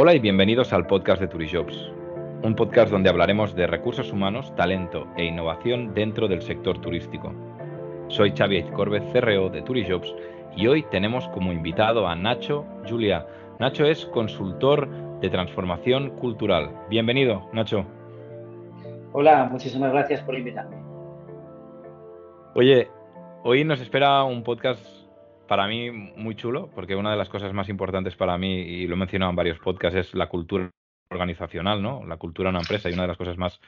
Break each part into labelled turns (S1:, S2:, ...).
S1: Hola y bienvenidos al podcast de Turijobs, un podcast donde hablaremos de recursos humanos, talento e innovación dentro del sector turístico. Soy Xavi Corbez, CRO de Turijobs, y hoy tenemos como invitado a Nacho Julia. Nacho es consultor de transformación cultural. Bienvenido, Nacho.
S2: Hola, muchísimas gracias por invitarme.
S1: Oye, hoy nos espera un podcast para mí muy chulo, porque una de las cosas más importantes para mí, y lo he mencionado en varios podcasts, es la cultura organizacional, ¿no? La cultura de una empresa y una de las cosas más,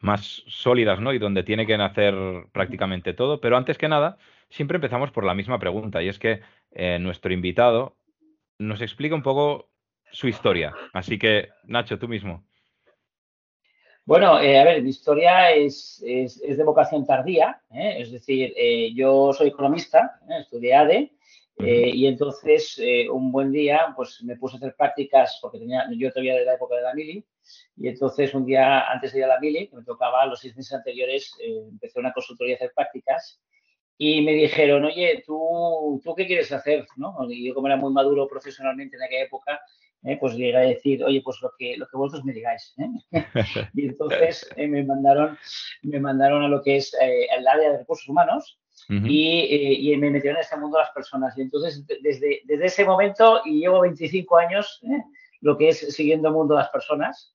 S1: más sólidas, ¿no? Y donde tiene que nacer prácticamente todo. Pero antes que nada, siempre empezamos por la misma pregunta, y es que eh, nuestro invitado nos explica un poco su historia. Así que, Nacho, tú mismo.
S2: Bueno, eh, a ver, mi historia es, es, de vocación tardía, ¿eh? es decir, yo soy economista, estudié ADE, eh, y entonces, eh, un buen día, pues me puse a hacer prácticas, porque tenía, yo todavía de la época de la mili, y entonces un día antes de ir a la mili, que me tocaba los seis meses anteriores, eh, empecé una consultoría a hacer prácticas, y me dijeron, oye, ¿tú, ¿tú qué quieres hacer? ¿no? Y yo como era muy maduro profesionalmente en aquella época, pues llegué a decir, oye, pues lo que, lo que vosotros me digáis. y entonces me, mandaron, me mandaron a lo que es el área de recursos humanos, eh, y, me metieron en este mundo las personas. Y entonces, desde, desde ese momento, y llevo 25 años, ¿eh? lo que es siguiendo el mundo de las personas.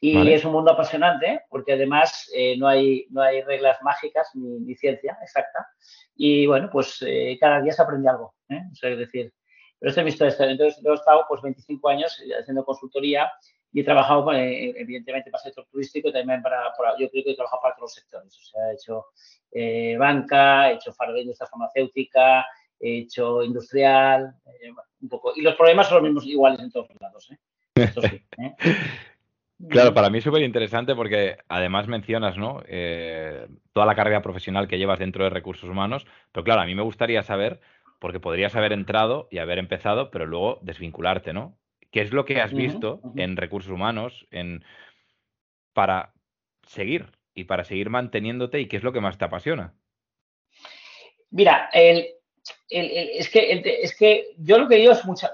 S2: Y es un mundo apasionante, porque además eh, no, hay, no hay reglas mágicas ni, ciencia exacta. Y bueno, pues cada día se aprende algo. O sea, es decir, pero esta es mi historia. Entonces, yo he estado pues 25 años haciendo consultoría y he trabajado, evidentemente, para el sector turístico y también para, yo creo que he trabajado para todos los sectores. O sea, he hecho eh, banca, he hecho de industria farmacéutica, he hecho industrial, eh, un poco. Y los problemas son los mismos iguales en todos los lados. ¿eh?
S1: Claro, para mí es súper interesante porque además mencionas, ¿no? toda la carrera profesional que llevas dentro de recursos humanos, pero claro, a mí me gustaría saber, porque podrías haber entrado y haber empezado, pero luego desvincularte, ¿no? ¿Qué es lo que has visto en recursos humanos en, para seguir y para seguir manteniéndote y qué es lo que más te apasiona?
S2: Mira, es, que, es que yo lo que digo es mucha,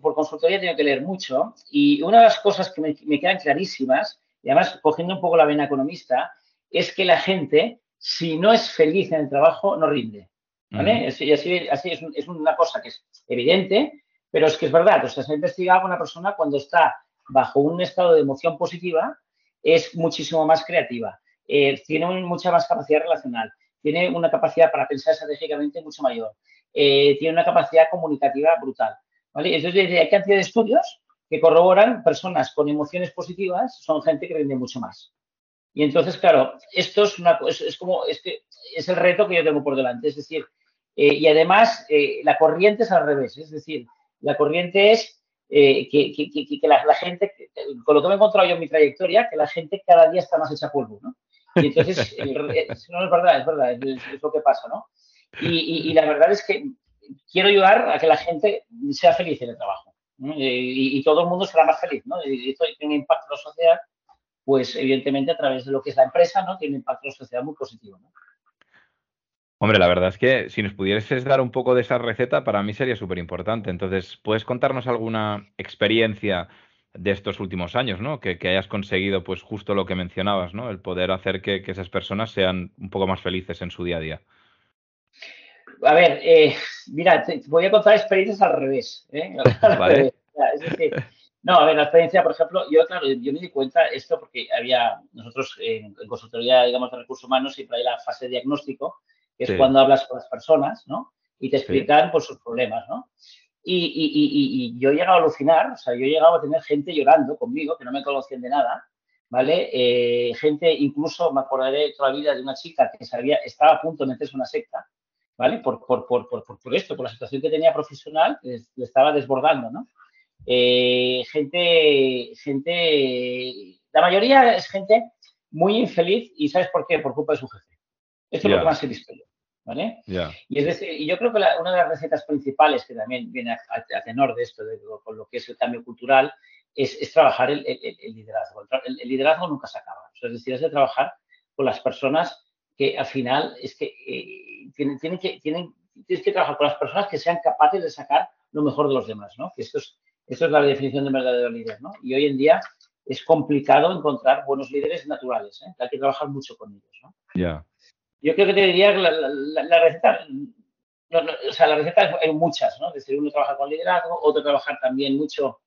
S2: por consultoría tengo que leer mucho y una de las cosas que me, quedan clarísimas, y además cogiendo un poco la vena economista, es que la gente, si no es feliz en el trabajo, no rinde. ¿Vale? así, así es, es, una cosa que es evidente, pero es que es verdad, o sea, se ha investigado que una persona cuando está bajo un estado de emoción positiva es muchísimo más creativa, eh, tiene mucha más capacidad relacional, tiene una capacidad para pensar estratégicamente mucho mayor, eh, tiene una capacidad comunicativa brutal. ¿vale? Entonces, hay cantidad de estudios que corroboran personas con emociones positivas son gente que rinde mucho más. Y entonces, claro, esto es, una, es, como, es, que es el reto que yo tengo por delante. Es decir, eh, y además la corriente es al revés. Es decir, la corriente es eh, que, la, gente, con lo que me he encontrado yo en mi trayectoria, que la gente cada día está más hecha polvo, ¿no? Y entonces, no es verdad, es verdad, es, lo que pasa, ¿no? Y, la verdad es que quiero ayudar a que la gente sea feliz en el trabajo. Y, todo el mundo será más feliz, ¿no? Y esto tiene un impacto en la sociedad, pues evidentemente a través de lo que es la empresa, ¿no? Tiene un impacto en la sociedad muy positivo, ¿no?
S1: Hombre, la verdad es que si nos pudieses dar un poco de esa receta, para mí sería súper importante. Entonces, ¿puedes contarnos alguna experiencia de estos últimos años, ¿no? Que, hayas conseguido, pues justo lo que mencionabas, ¿no? El poder hacer que, esas personas sean un poco más felices en su día a día.
S2: A ver, eh, mira, te voy a contar experiencias al revés. ¿eh? Vale. Es decir, no, a ver, la experiencia, por ejemplo, yo, claro, yo me di cuenta esto porque había, nosotros en, en consultoría, digamos, de recursos humanos, siempre hay la fase de diagnóstico, que es cuando hablas con las personas, ¿no? Y te explican por sus problemas, ¿no? Y, yo he llegado a alucinar, o sea, yo he llegado a tener gente llorando conmigo, que no me conocían de nada, ¿vale? Eh, gente, incluso me acordaré toda la vida de una chica que sabía, estaba a punto de meterse en una secta, ¿vale? Por, por, por, por, esto, por la situación que tenía profesional, le estaba desbordando, ¿no? Eh, gente, gente, la mayoría es gente muy infeliz y ¿sabes por qué? Por culpa de su jefe. Esto es lo que más he visto yo. ¿Vale? Y es decir, y yo creo que una de las recetas principales que también viene a, tenor de esto, de, con lo que es el cambio cultural, es, trabajar el, liderazgo. El, liderazgo nunca se acaba. es decir, es de trabajar con las personas que al final es que eh, tienen, tienen, que tienen, tienes que trabajar con las personas que sean capaces de sacar lo mejor de los demás, ¿no? Que esto es, Esto es la definición de verdadero líder, ¿no? Y hoy en día es complicado encontrar buenos líderes naturales, ¿eh? Hay que trabajar mucho con ellos, ¿no?
S1: Ya.
S2: Yo creo que te diría que la, receta, o sea, la receta hay muchas, ¿no? Es decir, uno trabaja con liderazgo, otro trabajar también mucho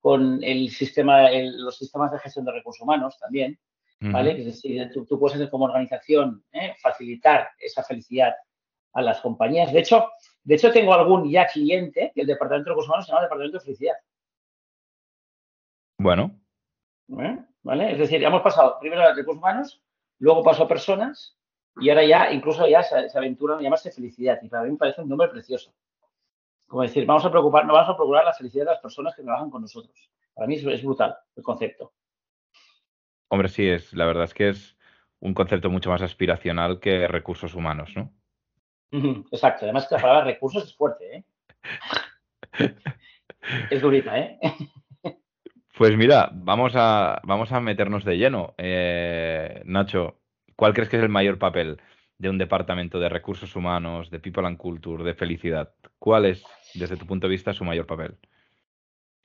S2: con el sistema, los sistemas de gestión de recursos humanos también, ¿vale? Es decir, tú, puedes hacer como organización ¿eh? facilitar esa felicidad a las compañías. De hecho, de hecho, tengo algún ya cliente que el departamento de recursos humanos se llama departamento de felicidad.
S1: Bueno.
S2: ¿Eh? ¿Vale? Es decir, hemos pasado primero a recursos humanos, luego pasó a personas y ahora ya incluso ya se, se aventuran a llamarse felicidad. Y para mí me parece un nombre precioso. Como decir, vamos a preocupar, no vamos a procurar la felicidad de las personas que trabajan con nosotros. Para mí es, brutal el concepto.
S1: Hombre, sí, es, la verdad es que es un concepto mucho más aspiracional que recursos humanos, ¿no?
S2: Exacto. Además, que la palabra recursos es fuerte, ¿eh? es durita, ¿eh?
S1: Pues mira, vamos a, vamos a meternos de lleno. Eh, Nacho, ¿cuál crees que es el mayor papel de un departamento de recursos humanos, de people and culture, de felicidad? ¿Cuál es, desde tu punto de vista, su mayor papel?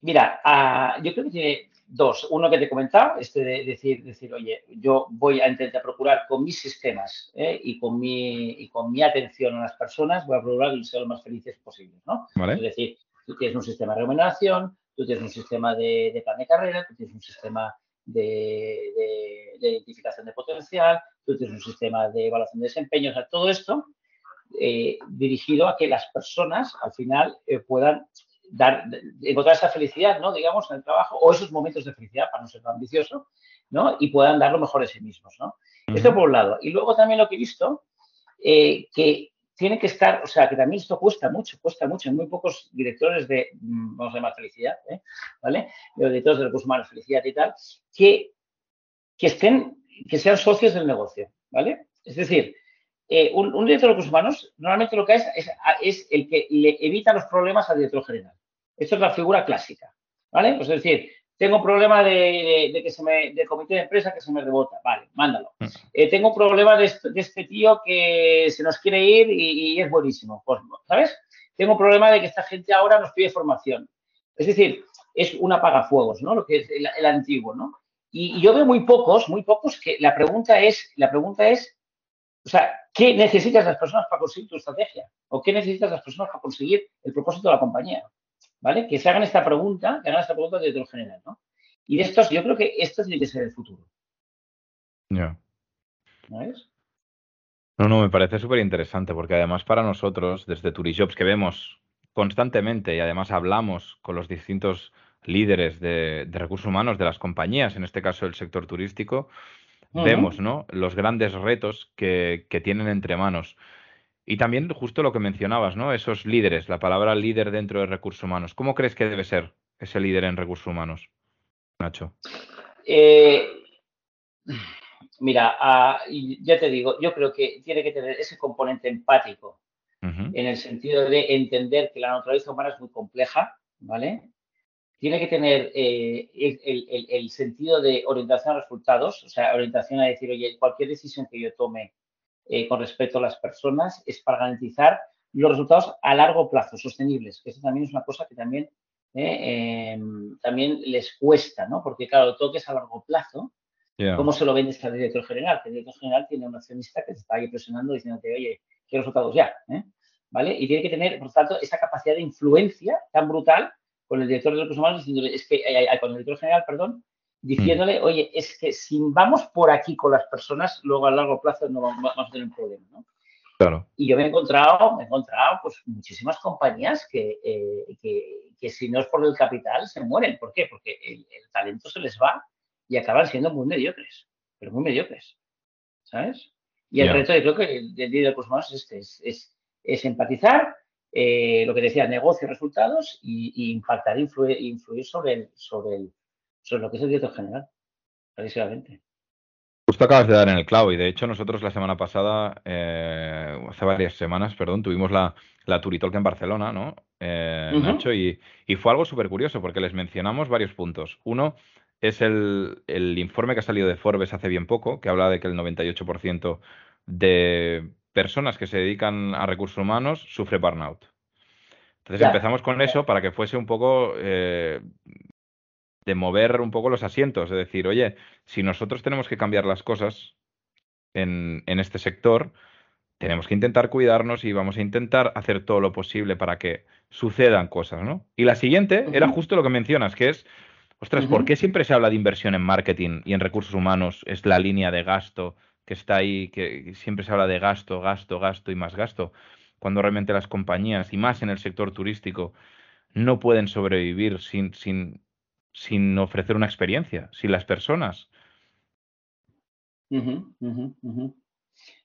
S2: Mira, ah, yo creo que tiene dos. Uno que te he comentado, este de decir, decir oye, yo voy a intentar procurar con mis sistemas ¿eh? y, con mi, y con mi atención a las personas, voy a procurar que sean lo más felices posibles, ¿no? Es decir, tú tienes un sistema de remuneración, tú tienes un sistema de, plan de carrera, tú tienes un sistema de, de, identificación de potencial, tú tienes un sistema de evaluación de desempeño, o sea, todo esto eh, dirigido a que las personas al final eh, puedan dar, encontrar esa felicidad, ¿no? Digamos, en el trabajo, o esos momentos de felicidad, para no ser tan ambicioso, ¿no? Y puedan dar lo mejor de sí mismos, ¿no? Esto por un lado. Y luego también lo que he visto, eh, que tiene que estar, o sea, que también esto cuesta mucho, cuesta mucho. Hay muy pocos directores de, mm, vamos a llamar felicidad, ¿vale? Los directores de recursos humanos, felicidad y tal, que, que estén, que sean socios del negocio, ¿vale? Es decir, eh, un, director de recursos humanos normalmente lo que es, es, el que le evita los problemas al director general. Esto es la figura clásica, ¿vale? Pues es decir, tengo un problema de, que se me, de comité de empresa que se me rebota, vale, mándalo. Mm. Eh, tengo un problema de, este tío que se nos quiere ir y, es buenísimo, pues, ¿sabes? Tengo un problema de que esta gente ahora nos pide formación. Es decir, es un apagafuegos, ¿no? Lo que es el, antiguo, ¿no? Y, y, yo veo muy pocos, muy pocos que la pregunta es, la pregunta es, o sea, ¿qué necesitas las personas para conseguir tu estrategia? ¿O qué necesitas las personas para conseguir el propósito de la compañía? ¿Vale? Que se hagan esta pregunta, que hagan esta pregunta de lo general, ¿no? Y de estos, yo creo que esto tiene que ser el futuro.
S1: Ya. ¿Ves? No, no, me parece súper interesante porque además para nosotros, desde Turijobs, que vemos constantemente y además hablamos con los distintos líderes de, de recursos humanos de las compañías, en este caso el sector turístico, vemos ¿no? los grandes retos que, tienen entre manos. Y también justo lo que mencionabas, ¿no? Esos líderes, la palabra líder dentro de recursos humanos. ¿Cómo crees que debe ser ese líder en recursos humanos, Nacho?
S2: Eh, mira, ah, ya te digo, yo creo que tiene que tener ese componente empático, en el sentido de entender que la naturaleza humana es muy compleja, ¿vale? tiene que tener eh, el, sentido de orientación a resultados, o sea, orientación a decir, oye, cualquier decisión que yo tome eh, con respecto a las personas es para garantizar los resultados a largo plazo, sostenibles, que eso también es una cosa que también, eh, em, también les cuesta, ¿no? Porque, claro, todo que es a largo plazo, ¿cómo se lo vende este director general? Que el director general tiene un accionista que te está ahí presionando diciéndote, oye, quiero resultados ya, ¿vale? Y tiene que tener, por tanto, esa capacidad de influencia tan brutal con el director de recursos humanos diciéndole, es que, eh, eh, con el director general, perdón, diciéndole, mm. oye, es que si vamos por aquí con las personas, luego a largo plazo no vamos, a tener un problema, ¿no?
S1: Claro.
S2: Y yo me he encontrado, me he encontrado pues muchísimas compañías que, eh, que, si no es por el capital se mueren. ¿Por qué? Porque el, talento se les va y acaban siendo muy mediocres, pero muy mediocres, ¿sabes? Y el reto, yo creo que el, del de recursos humanos es, este, es, es, es empatizar, eh, lo que decía, negocio, resultados y, impactar, influir, influir sobre, el, sobre, el, sobre lo que es el director general, clarísimamente.
S1: Justo acabas de dar en el clavo y de hecho nosotros la semana pasada, eh, hace varias semanas, perdón, tuvimos la, la Turitalk en Barcelona, ¿no? Eh, Nacho, y, y, fue algo súper curioso porque les mencionamos varios puntos. Uno es el, el, informe que ha salido de Forbes hace bien poco, que habla de que el 98% de personas que se dedican a recursos humanos sufre burnout. Entonces empezamos con eso para que fuese un poco eh, de mover un poco los asientos, de decir, oye, si nosotros tenemos que cambiar las cosas en, en este sector, tenemos que intentar cuidarnos y vamos a intentar hacer todo lo posible para que sucedan cosas, ¿no? Y la siguiente era justo lo que mencionas, que es, ostras, ¿por qué siempre se habla de inversión en marketing y en recursos humanos? Es la línea de gasto que está ahí, que siempre se habla de gasto, gasto, gasto y más gasto, cuando realmente las compañías, y más en el sector turístico, no pueden sobrevivir sin, sin, sin ofrecer una experiencia, sin las personas.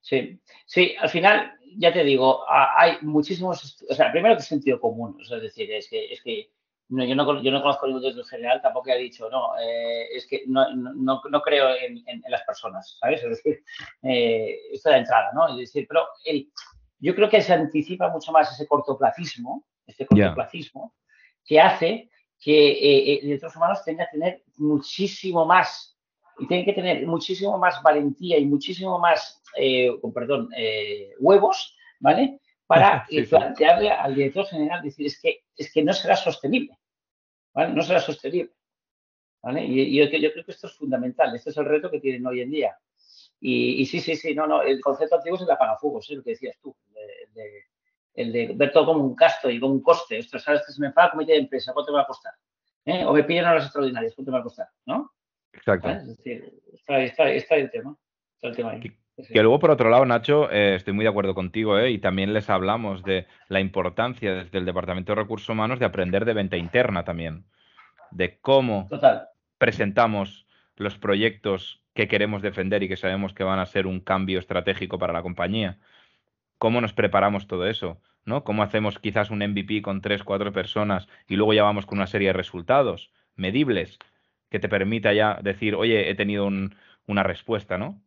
S2: Sí, sí, al final, ya te digo, hay muchísimos, o sea, primero que es sentido común, es decir, es que, es que yo, no, yo no conozco ningún en general, tampoco ha dicho, no, eh, es que no, no, no creo en, en, las personas, ¿sabes? Es decir, eh, esto de entrada, ¿no? Es decir, pero el, yo creo que se anticipa mucho más ese cortoplacismo, este cortoplacismo, que hace que eh, eh, los humanos tengan que tener muchísimo más y tienen que tener muchísimo más valentía y muchísimo más, eh, perdón, eh, huevos, ¿vale? Para plantearle al director general, decir, es que, es que no será sostenible, ¿vale? No será sostenible, ¿vale? Y, yo, creo que esto es fundamental, este es el reto que tienen hoy en día. Y, sí, sí, sí, no, no, el concepto antiguo es el apagafugos, es lo que decías tú, el de, ver todo como un gasto y como un coste. Ostras, sabes que se me paga comité de empresa, ¿cuánto me va a costar? ¿Eh? O me piden horas extraordinarias, ¿cuánto me va a costar? ¿No?
S1: Exacto.
S2: está, el tema.
S1: Que, luego, por otro lado, Nacho, eh, estoy muy de acuerdo contigo, eh, y también les hablamos de la importancia desde el Departamento de Recursos Humanos de aprender de venta interna también, de cómo presentamos los proyectos que queremos defender y que sabemos que van a ser un cambio estratégico para la compañía. ¿Cómo nos preparamos todo eso? ¿no? ¿Cómo hacemos quizás un MVP con tres, cuatro personas y luego ya vamos con una serie de resultados medibles que te permita ya decir, oye, he tenido una respuesta, ¿no?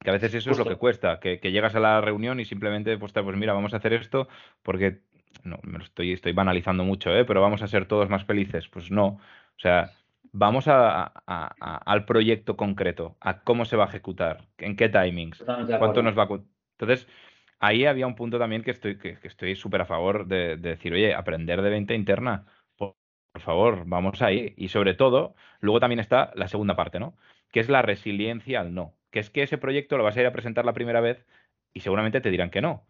S1: Que a veces eso es lo que cuesta, que, llegas a la reunión y simplemente, pues, pues mira, vamos a hacer esto porque, no, me lo estoy, estoy banalizando mucho, ¿eh? pero vamos a ser todos más felices. Pues no, o sea, vamos a, al proyecto concreto, a cómo se va a ejecutar, en qué timings, cuánto nos va a... Entonces, ahí había un punto también que estoy que, estoy súper a favor de, de, decir, oye, aprender de venta interna por favor, vamos ahí. Y sobre todo, luego también está la segunda parte, ¿no? Que es la resiliencia al no. Que es que ese proyecto lo vas a ir a presentar la primera vez y seguramente te dirán que no.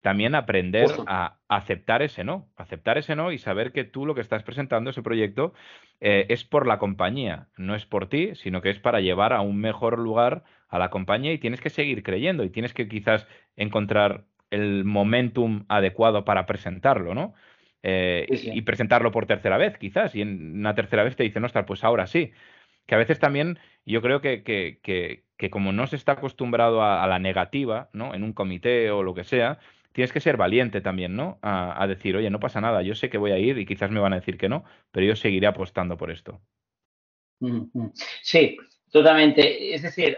S1: También aprender a aceptar ese no, aceptar ese no y saber que tú lo que estás presentando, ese proyecto, eh, es por la compañía, no es por ti, sino que es para llevar a un mejor lugar a la compañía y tienes que seguir creyendo y tienes que quizás encontrar el momentum adecuado para presentarlo, ¿no? Eh, y presentarlo por tercera vez, quizás, y en una tercera vez te dicen, ostras, pues ahora sí. Que a veces también yo creo que, que, que, como no se está acostumbrado a, la negativa, ¿no? En un comité o lo que sea, tienes que ser valiente también, ¿no? A, decir, oye, no pasa nada, yo sé que voy a ir y quizás me van a decir que no, pero yo seguiré apostando por esto.
S2: Sí, totalmente. Es decir,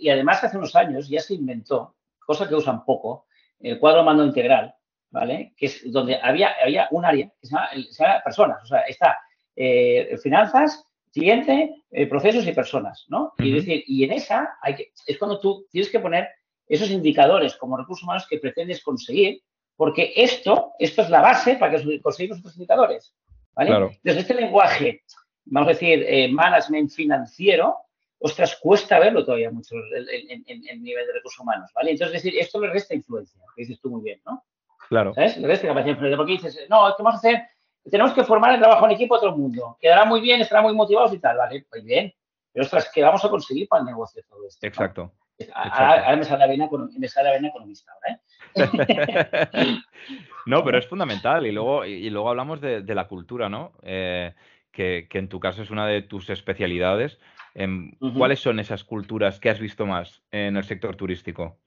S2: y además hace unos años ya se inventó, cosa que usan poco, el cuadro mando integral, ¿vale? Que es donde había, había un área que se llama, personas, o sea, está eh, finanzas, cliente, eh, procesos y personas, ¿no? Y decir, y en esa hay que, es cuando tú tienes que poner esos indicadores como recursos humanos que pretendes conseguir, porque esto, esto es la base para que conseguimos estos indicadores, ¿vale? Desde este lenguaje, vamos a decir, eh, management financiero, ostras, cuesta verlo todavía mucho en, el nivel de recursos humanos, ¿vale? Entonces, es decir, esto le resta influencia, que dices tú muy bien, ¿no?
S1: Claro.
S2: ¿Sabes? Porque dices, no, ¿qué vamos a hacer? Tenemos que formar el trabajo en equipo a todo el mundo. Quedará muy bien, estará muy motivados y tal, ¿vale? Pues bien. Pero ostras, ¿qué vamos a conseguir para el negocio todo esto?
S1: Exacto.
S2: Ahora, me sale la vena, me sale la economista
S1: ¿eh? no, pero es fundamental. Y luego, y luego hablamos de, la cultura, ¿no? Eh, que, en tu caso es una de tus especialidades. Em, ¿Cuáles son esas culturas que has visto más en el sector turístico?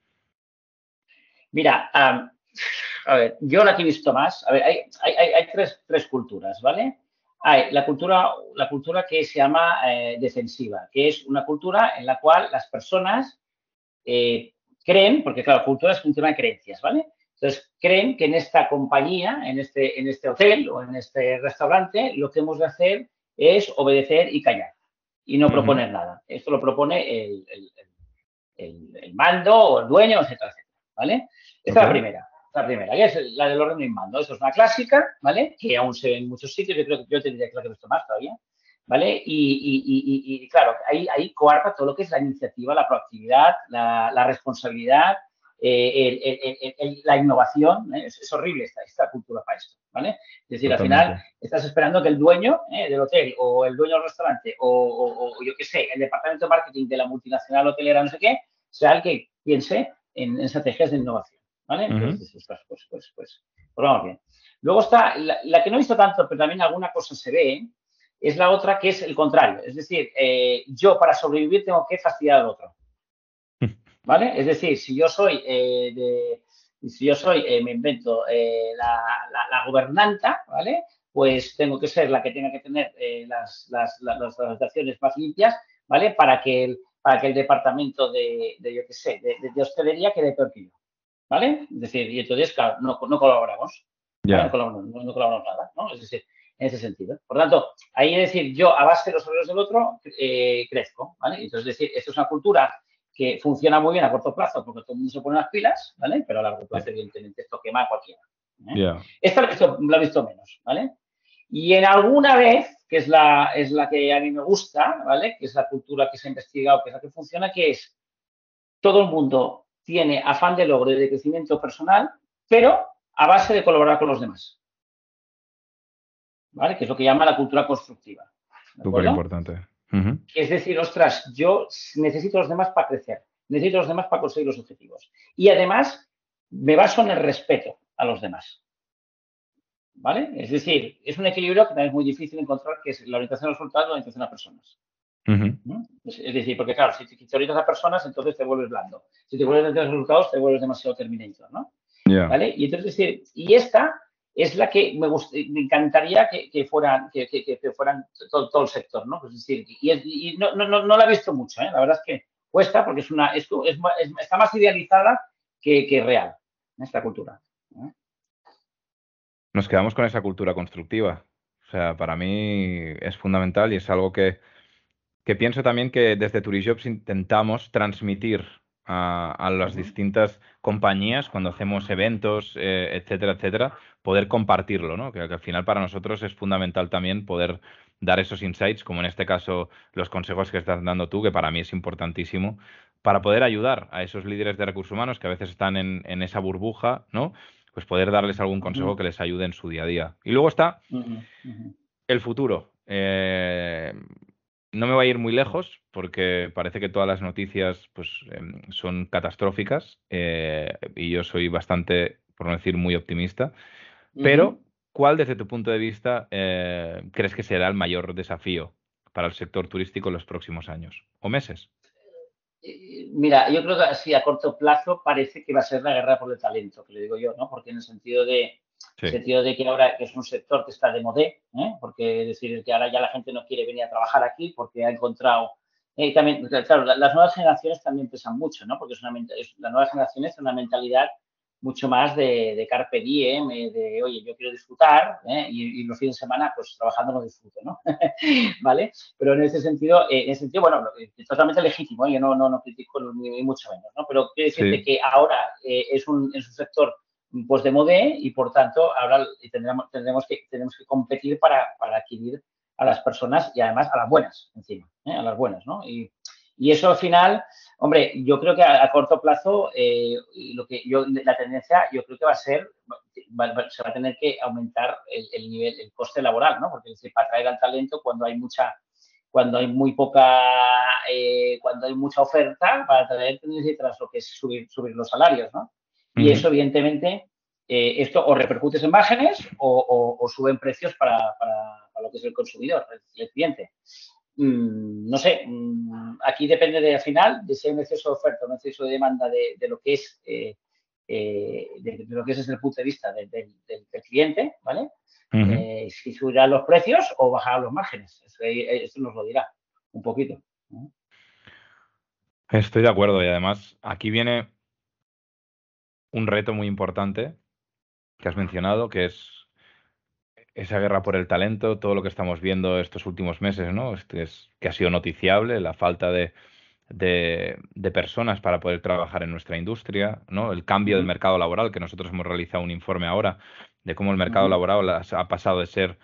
S2: Mira, a ver, yo la que he visto más, a ver, hay, tres, culturas, ¿vale? Hay la cultura, la cultura que se llama eh, defensiva, que es una cultura en la cual las personas eh, creen, porque claro, cultura es un tema de creencias, ¿vale? Entonces, creen que en esta compañía, en este, en este hotel o en este restaurante, lo que hemos de hacer es obedecer y callar y no proponer nada. Esto lo propone el, mando o el dueño, etcétera, etcétera, ¿vale? Esta es la primera. la primera, que es la del orden y mando. Eso es una clásica, ¿vale? Que aún se ve en muchos sitios, yo creo que yo tendría que la visto más todavía, ¿vale? Y, claro, ahí, ahí coarta todo lo que es la iniciativa, la proactividad, la, responsabilidad, eh, la innovación. ¿eh? Es, horrible esta, esta, cultura para esto, ¿vale? Es decir, al final estás esperando que el dueño ¿eh? del hotel o el dueño del restaurante o, yo qué sé, el departamento de marketing de la multinacional hotelera, no sé qué, sea el que piense en, estrategias de innovación, ¿vale? Entonces, pues, pues, pues, pues, vamos bien. Luego está la, que no he visto tanto, pero también alguna cosa se ve, es la otra que es el contrario. Es decir, eh, yo para sobrevivir tengo que fastidiar al otro. ¿Vale? Es decir, si yo soy eh, de, si yo soy, eh, me invento la, la, gobernanta, ¿vale? Pues tengo que ser la que tenga que tener las, las, las, las más limpias, ¿vale? Para que el, para que el departamento de, de yo qué sé, de, de, hostelería quede peor que yo. ¿Vale? Es decir, y entonces, claro, no, no colaboramos. No, colaboramos, no, colaboramos nada, ¿no? Es decir, en ese sentido. Por tanto, ahí es decir, yo a base de los horarios del otro eh, crezco, ¿vale? Entonces, es decir, esto es una cultura que funciona muy bien a corto plazo porque todo el mundo se pone las pilas, ¿vale? Pero a largo plazo, evidentemente, esto quema a cualquiera. ¿eh? Esta lo he, visto, lo he visto menos, ¿vale? Y en alguna vez, que es la, es la que a mí me gusta, ¿vale? Que es la cultura que se ha investigado, que es la que funciona, que es todo el mundo tiene afán de logro y de crecimiento personal, pero a base de colaborar con los demás. ¿vale? Que es lo que llama la cultura constructiva.
S1: Súper importante.
S2: Es decir, ostras, yo necesito a los demás para crecer, necesito a los demás para conseguir los objetivos. Y además, me baso en el respeto a los demás. ¿Vale? Es decir, es un equilibrio que también es muy difícil encontrar, que es la orientación a resultados y la orientación a personas. Es decir, porque claro, si te orientas a personas, entonces te vuelves blando. Si te vuelves a los resultados, te vuelves demasiado terminator, ¿no? ¿Vale? Y entonces, decir, y esta es la que me, me encantaría que, que fueran, que, que, fueran todo, el sector, ¿no? Pues es decir, y, no, no, no, la he visto mucho, ¿eh? La verdad es que cuesta porque es una, es, es, está más idealizada que, real, esta cultura. ¿eh?
S1: Nos quedamos con esa cultura constructiva. O sea, para mí es fundamental y es algo que, que pienso también que desde Turijobs intentamos transmitir a, las distintas compañías cuando hacemos eventos, eh, etcétera, etcétera, poder compartirlo, ¿no? Que, al final para nosotros es fundamental también poder dar esos insights, como en este caso los consejos que estás dando tú, que para mí es importantísimo, para poder ayudar a esos líderes de recursos humanos que a veces están en, esa burbuja, ¿no? Pues poder darles algún consejo que les ayude en su día a día. Y luego está el futuro. Eh, no me voy a ir muy lejos porque parece que todas las noticias pues, em, son catastróficas eh, y yo soy bastante, por no decir muy optimista. Pero, ¿cuál desde tu punto de vista eh, crees que será el mayor desafío para el sector turístico en los próximos años o meses?
S2: Eh, mira, yo creo que así a corto plazo parece que va a ser la guerra por el talento, que le digo yo, ¿no? Porque en el sentido de, en el sentido de que ahora es un sector que está de modé, ¿eh? porque es decir, que ahora ya la gente no quiere venir a trabajar aquí porque ha encontrado. Eh, también, claro, las nuevas generaciones también pesan mucho, ¿no? Porque es una, es, las nuevas generaciones tienen una mentalidad mucho más de, de carpe diem, eh, de, oye, yo quiero disfrutar ¿eh? y, los fines de semana, pues trabajando no disfruto, ¿no? ¿Vale? Pero en ese sentido, en ese sentido, bueno, es totalmente legítimo, yo no, no, no critico ni, mucho menos, ¿no? Pero quiero decirte que ahora es, un, es un sector pues de modé y por tanto ahora tendremos, tendremos, que, tenemos que competir para, para, adquirir a las personas y además a las buenas encima, ¿eh? a las buenas, ¿no? Y, y, eso al final, hombre, yo creo que a, corto plazo eh, lo que yo, la tendencia yo creo que va a ser, se va a tener que aumentar el, nivel, el coste laboral, ¿no? Porque para atraer al talento cuando hay mucha cuando hay muy poca, eh, cuando hay mucha oferta, para atraer necesitas lo que es subir, subir los salarios, ¿no? Y eso, evidentemente, eh, esto o repercute en márgenes o, o, suben precios para, para, lo que es el consumidor, el, cliente. Mm, no sé, mm, aquí depende de, al final de si hay un exceso de oferta, un exceso de demanda de, de lo que es eh, eh, de, lo que es desde el punto de vista del, cliente, ¿vale? si subirán los precios o bajarán los márgenes. Eso, nos lo dirá un poquito.
S1: Estoy de acuerdo y además aquí viene un reto muy importante que has mencionado, que es esa guerra por el talento, todo lo que estamos viendo estos últimos meses, ¿no? Este es, que ha sido noticiable, la falta de, de, personas para poder trabajar en nuestra industria, ¿no? El cambio del mercado laboral, que nosotros hemos realizado un informe ahora de cómo el mercado laboral ha pasado de ser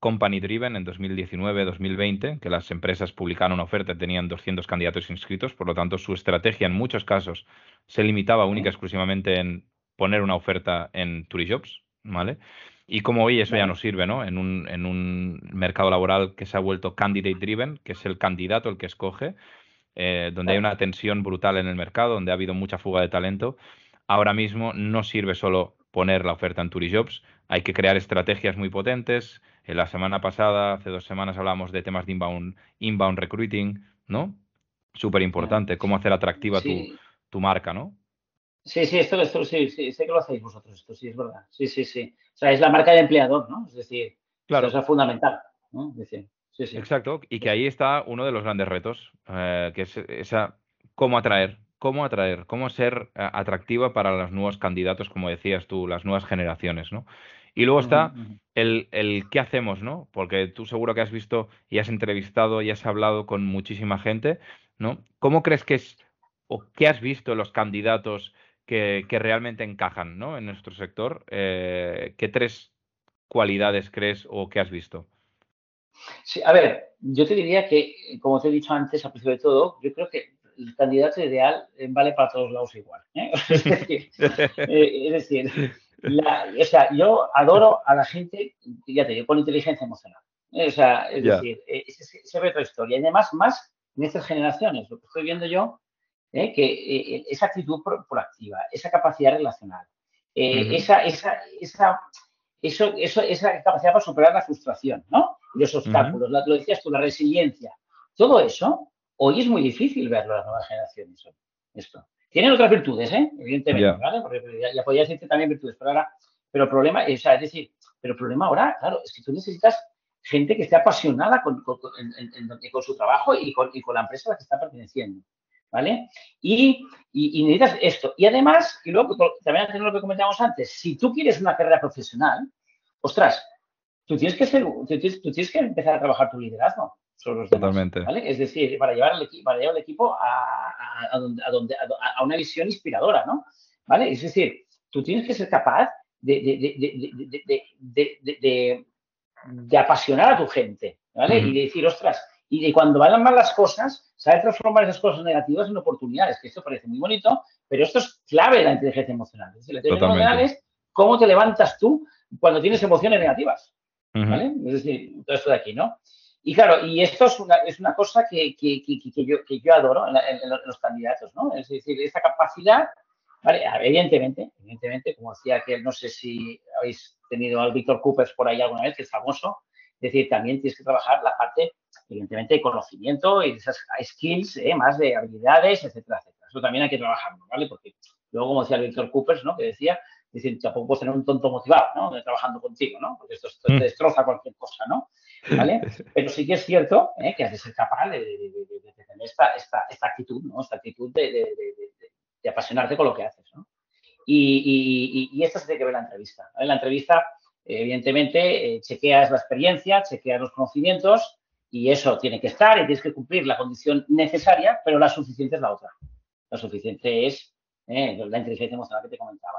S1: company driven en 2019-2020, que las empresas publicaron una oferta y tenían 200 candidatos inscritos, por lo tanto su estrategia en muchos casos se limitaba única y exclusivamente en poner una oferta en Turijobs, ¿vale? Y como hoy eso ya no sirve, ¿no? En un, en un mercado laboral que se ha vuelto candidate driven, que es el candidato el que escoge, eh, donde hay una tensión brutal en el mercado, donde ha habido mucha fuga de talento, ahora mismo no sirve solo poner la oferta en Turijobs, hay que crear estrategias muy potentes. En la semana pasada, hace dos semanas, hablamos de temas de inbound, inbound recruiting, ¿no? Súper importante, cómo hacer atractiva tu, tu, marca, ¿no?
S2: Sí, sí, esto, esto sí, sí, sé que lo hacéis vosotros, esto sí es verdad. Sí, sí, sí. O sea, es la marca del empleador, ¿no? Es decir, claro. eso es fundamental, ¿no? sí,
S1: sí. Exacto, y que ahí está uno de los grandes retos, eh, que es esa cómo atraer, cómo atraer, cómo ser eh, atractiva para los nuevos candidatos, como decías tú, las nuevas generaciones, ¿no? Y luego está el, el, qué hacemos, ¿no? Porque tú seguro que has visto y has entrevistado y has hablado con muchísima gente, ¿no? ¿Cómo crees que es o qué has visto en los candidatos que, que realmente encajan, ¿no? En nuestro sector, eh, ¿qué tres cualidades crees o qué has visto?
S2: Sí, a ver, yo te diría que, como te he dicho antes, a principio de todo, yo creo que el candidato ideal eh, vale para todos lados igual. ¿eh? es decir, es decir o sea, yo adoro a la gente, fíjate, yo con inteligencia emocional. O sea, es decir, eh, ese, ve otra historia. Y además, más en estas generaciones, lo que estoy viendo yo, eh, que eh, esa actitud proactiva, esa capacidad relacional, esa, esa, esa, eso, eso, esa capacidad para superar la frustración, ¿no? Los obstáculos, lo decías tú, la resiliencia. Todo eso, hoy es muy difícil verlo en las nuevas generaciones. Esto. Tienen otras virtudes, ¿eh? evidentemente, ¿vale? Porque ya, podía decirte también virtudes, pero ahora, pero el problema, o sea, es decir, pero el problema ahora, claro, es que tú necesitas gente que esté apasionada con, con, su trabajo y con, y con, la empresa a la que está perteneciendo, ¿vale? Y, y, necesitas esto. Y además, y luego también lo que comentábamos antes, si tú quieres una carrera profesional, ostras, tú tienes que ser, tú tienes que empezar a trabajar tu liderazgo sobre los
S1: Totalmente.
S2: Es decir, para llevar al, para llevar el equipo a, a, donde, a, una visión inspiradora, ¿no? ¿Vale? Es decir, tú tienes que ser capaz de, de, de apasionar a tu gente, ¿vale? Y de decir, ostras, y de cuando vayan mal las cosas, saber transformar esas cosas negativas en oportunidades, que esto parece muy bonito, pero esto es clave de la inteligencia emocional. Es decir, la inteligencia emocional es cómo te levantas tú cuando tienes emociones negativas, ¿vale? Es decir, todo esto de aquí, ¿no? Y claro, y esto es una, es una cosa que, que, que, yo, que yo adoro en, los candidatos, ¿no? Es decir, esta capacidad, ¿vale? Evidentemente, evidentemente, como decía que no sé si habéis tenido al Víctor Coopers por ahí alguna vez, que es famoso, es decir, también tienes que trabajar la parte, evidentemente, de conocimiento y de esas skills, ¿eh? más de habilidades, etcétera, etcétera. Eso también hay que trabajarlo, ¿vale? Porque luego, como decía el Víctor Coopers, ¿no? Que decía, decir, tampoco puedes tener un tonto motivado, ¿no? Trabajando contigo, ¿no? Porque esto, te mm. destroza cualquier cosa, ¿no? ¿Vale? Pero sí que es cierto ¿eh? que has de ser capaz de, tener esta, esta, esta, actitud, ¿no? Esta actitud de, apasionarte con lo que haces, ¿no? Y, y, y, esto se tiene que ver en la entrevista. En la entrevista, evidentemente, eh, chequeas la experiencia, chequeas los conocimientos y eso tiene que estar y tienes que cumplir la condición necesaria, pero la suficiente es la otra. La suficiente es eh, la inteligencia emocional que te comentaba.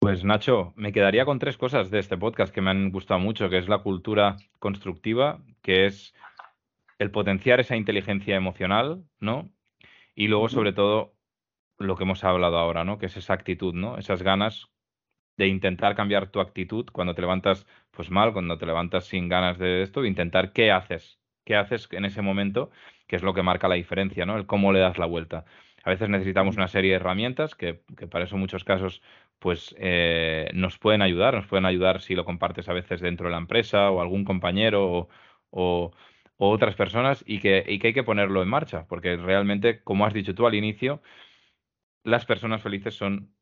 S1: Pues Nacho, me quedaría con tres cosas de este podcast que me han gustado mucho, que es la cultura constructiva, que es el potenciar esa inteligencia emocional, ¿no? Y luego, sobre todo, lo que hemos hablado ahora, ¿no? Que es esa actitud, ¿no? Esas ganas de intentar cambiar tu actitud cuando te levantas pues mal, cuando te levantas sin ganas de esto, intentar qué haces, qué haces en ese momento, que es lo que marca la diferencia, ¿no? El cómo le das la vuelta. A veces necesitamos una serie de herramientas que, que para eso en muchos casos pues eh, nos pueden ayudar, nos pueden ayudar si lo compartes a veces dentro de la empresa o algún compañero o, otras personas y que, y que, hay que ponerlo en marcha, porque realmente, como has dicho tú al inicio, las personas felices son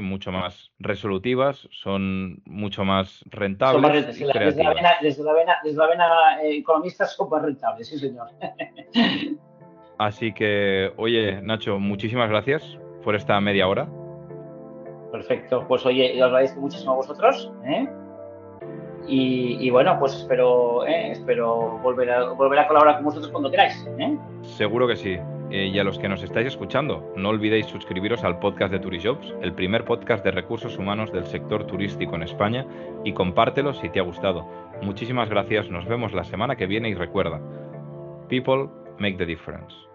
S1: mucho más resolutivas, son mucho más rentables. Más
S2: rentables. Desde, la vena, desde, la vena, desde la vena eh, economista son más rentables, sí señor.
S1: Así que, oye, Nacho, muchísimas gracias por esta media hora.
S2: Perfecto. Pues oye, os agradezco muchísimo a vosotros. ¿eh? Y, bueno, pues espero, ¿eh? espero volver a, volver a colaborar con vosotros cuando queráis. ¿eh?
S1: Seguro que sí. Eh, y a los que nos estáis escuchando, no olvidéis suscribiros al podcast de Turishops, el primer podcast de recursos humanos del sector turístico en España, y compártelo si te ha gustado. Muchísimas gracias, nos vemos la semana que viene y recuerda, people make the difference.